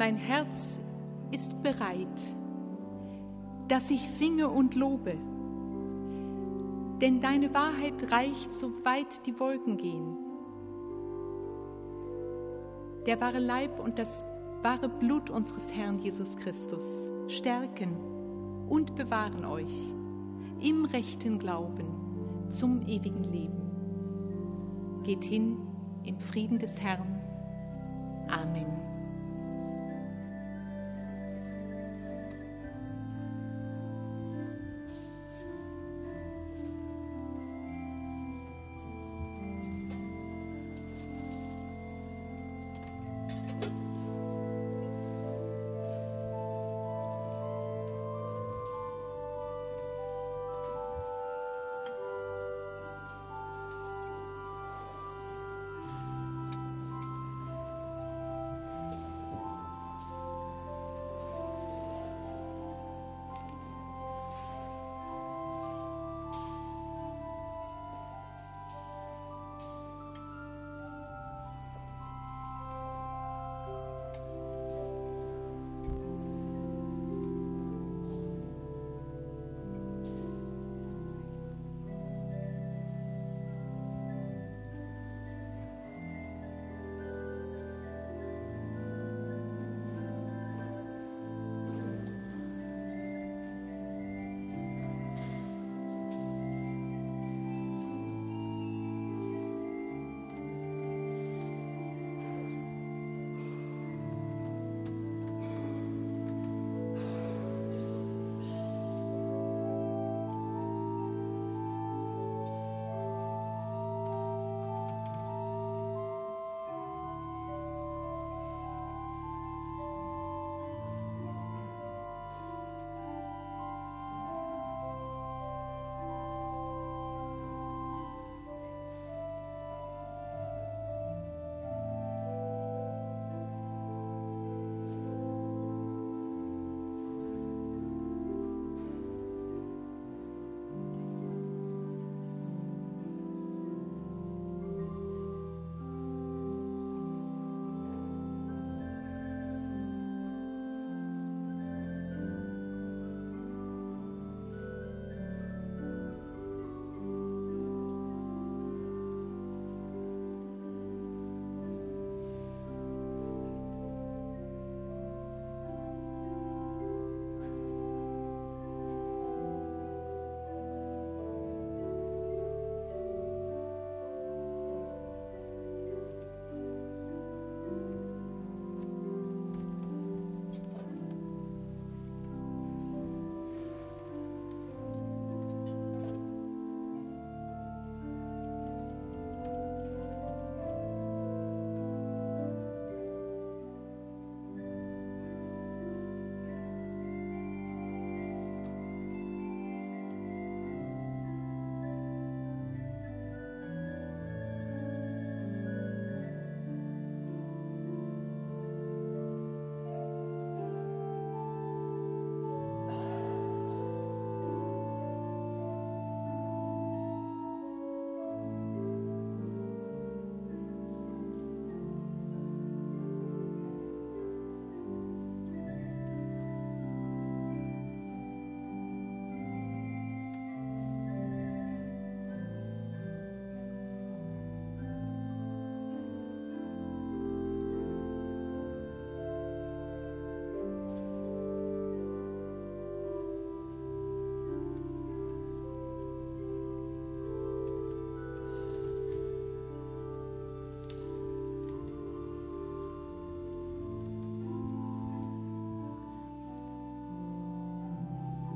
Mein Herz ist bereit, dass ich singe und lobe. Denn deine Wahrheit reicht, so weit die Wolken gehen. Der wahre Leib und das wahre Blut unseres Herrn Jesus Christus stärken und bewahren euch im rechten Glauben zum ewigen Leben. Geht hin im Frieden des Herrn.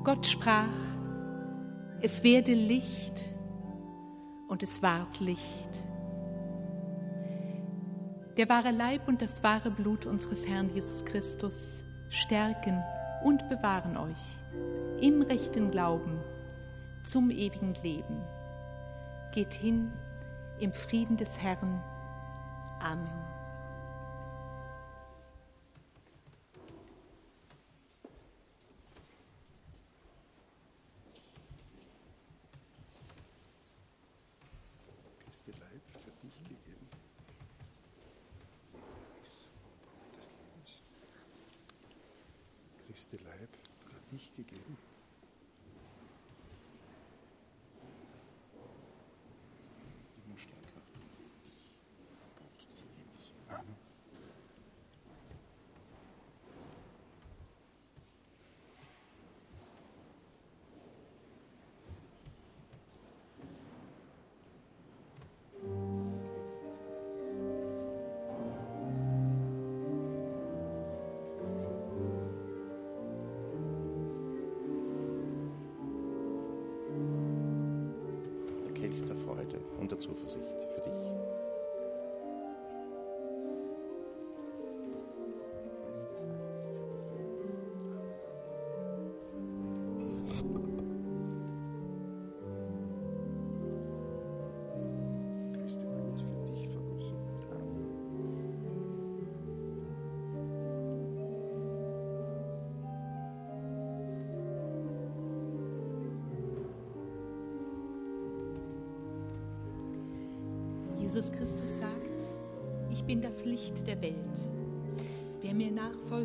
Gott sprach, es werde Licht und es ward Licht. Der wahre Leib und das wahre Blut unseres Herrn Jesus Christus stärken und bewahren euch im rechten Glauben zum ewigen Leben. Geht hin im Frieden des Herrn. Amen.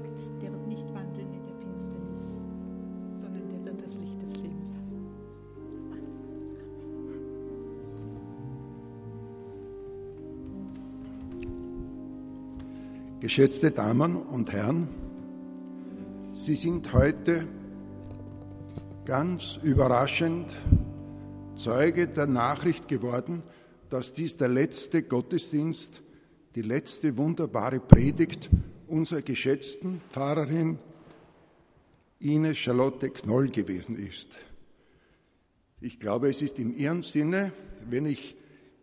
Nachfolgt, der wird nicht wandeln in der Finsternis, sondern der wird das Licht des Lebens haben. Geschätzte Damen und Herren, Sie sind heute ganz überraschend Zeuge der Nachricht geworden, dass dies der letzte Gottesdienst, die letzte wunderbare Predigt unserer geschätzten Pfarrerin Ines Charlotte Knoll gewesen ist. Ich glaube, es ist in Ihrem Sinne, wenn ich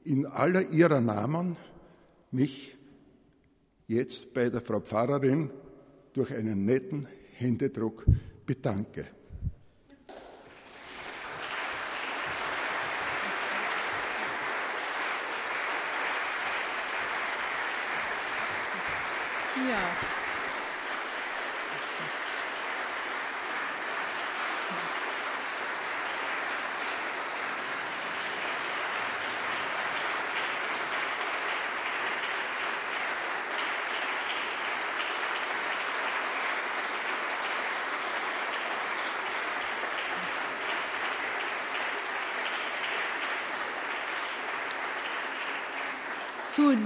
in aller Ihrer Namen mich jetzt bei der Frau Pfarrerin durch einen netten Händedruck bedanke. Ja. Zu,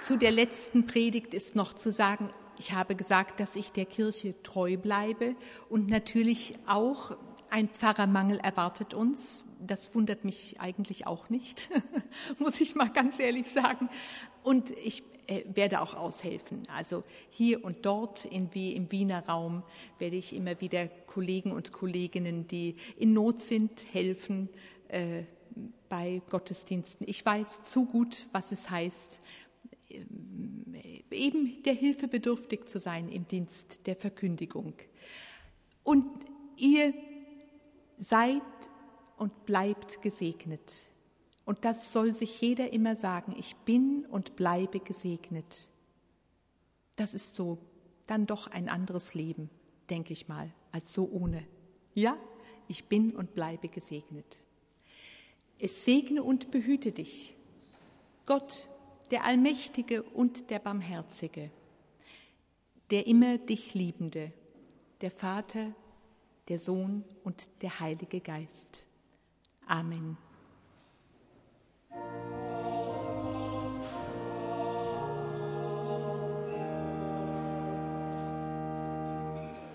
zu der letzten Predigt ist noch zu sagen, ich habe gesagt, dass ich der Kirche treu bleibe und natürlich auch ein Pfarrermangel erwartet uns. Das wundert mich eigentlich auch nicht, muss ich mal ganz ehrlich sagen. Und ich äh, werde auch aushelfen. Also hier und dort in, im Wiener Raum werde ich immer wieder Kollegen und Kolleginnen, die in Not sind, helfen äh, bei Gottesdiensten. Ich weiß zu gut, was es heißt, eben der Hilfe bedürftig zu sein im Dienst der Verkündigung. Und ihr seid und bleibt gesegnet. Und das soll sich jeder immer sagen, ich bin und bleibe gesegnet. Das ist so dann doch ein anderes Leben, denke ich mal, als so ohne. Ja, ich bin und bleibe gesegnet. Es segne und behüte dich, Gott, der Allmächtige und der Barmherzige, der immer dich Liebende, der Vater, der Sohn und der Heilige Geist. Amen.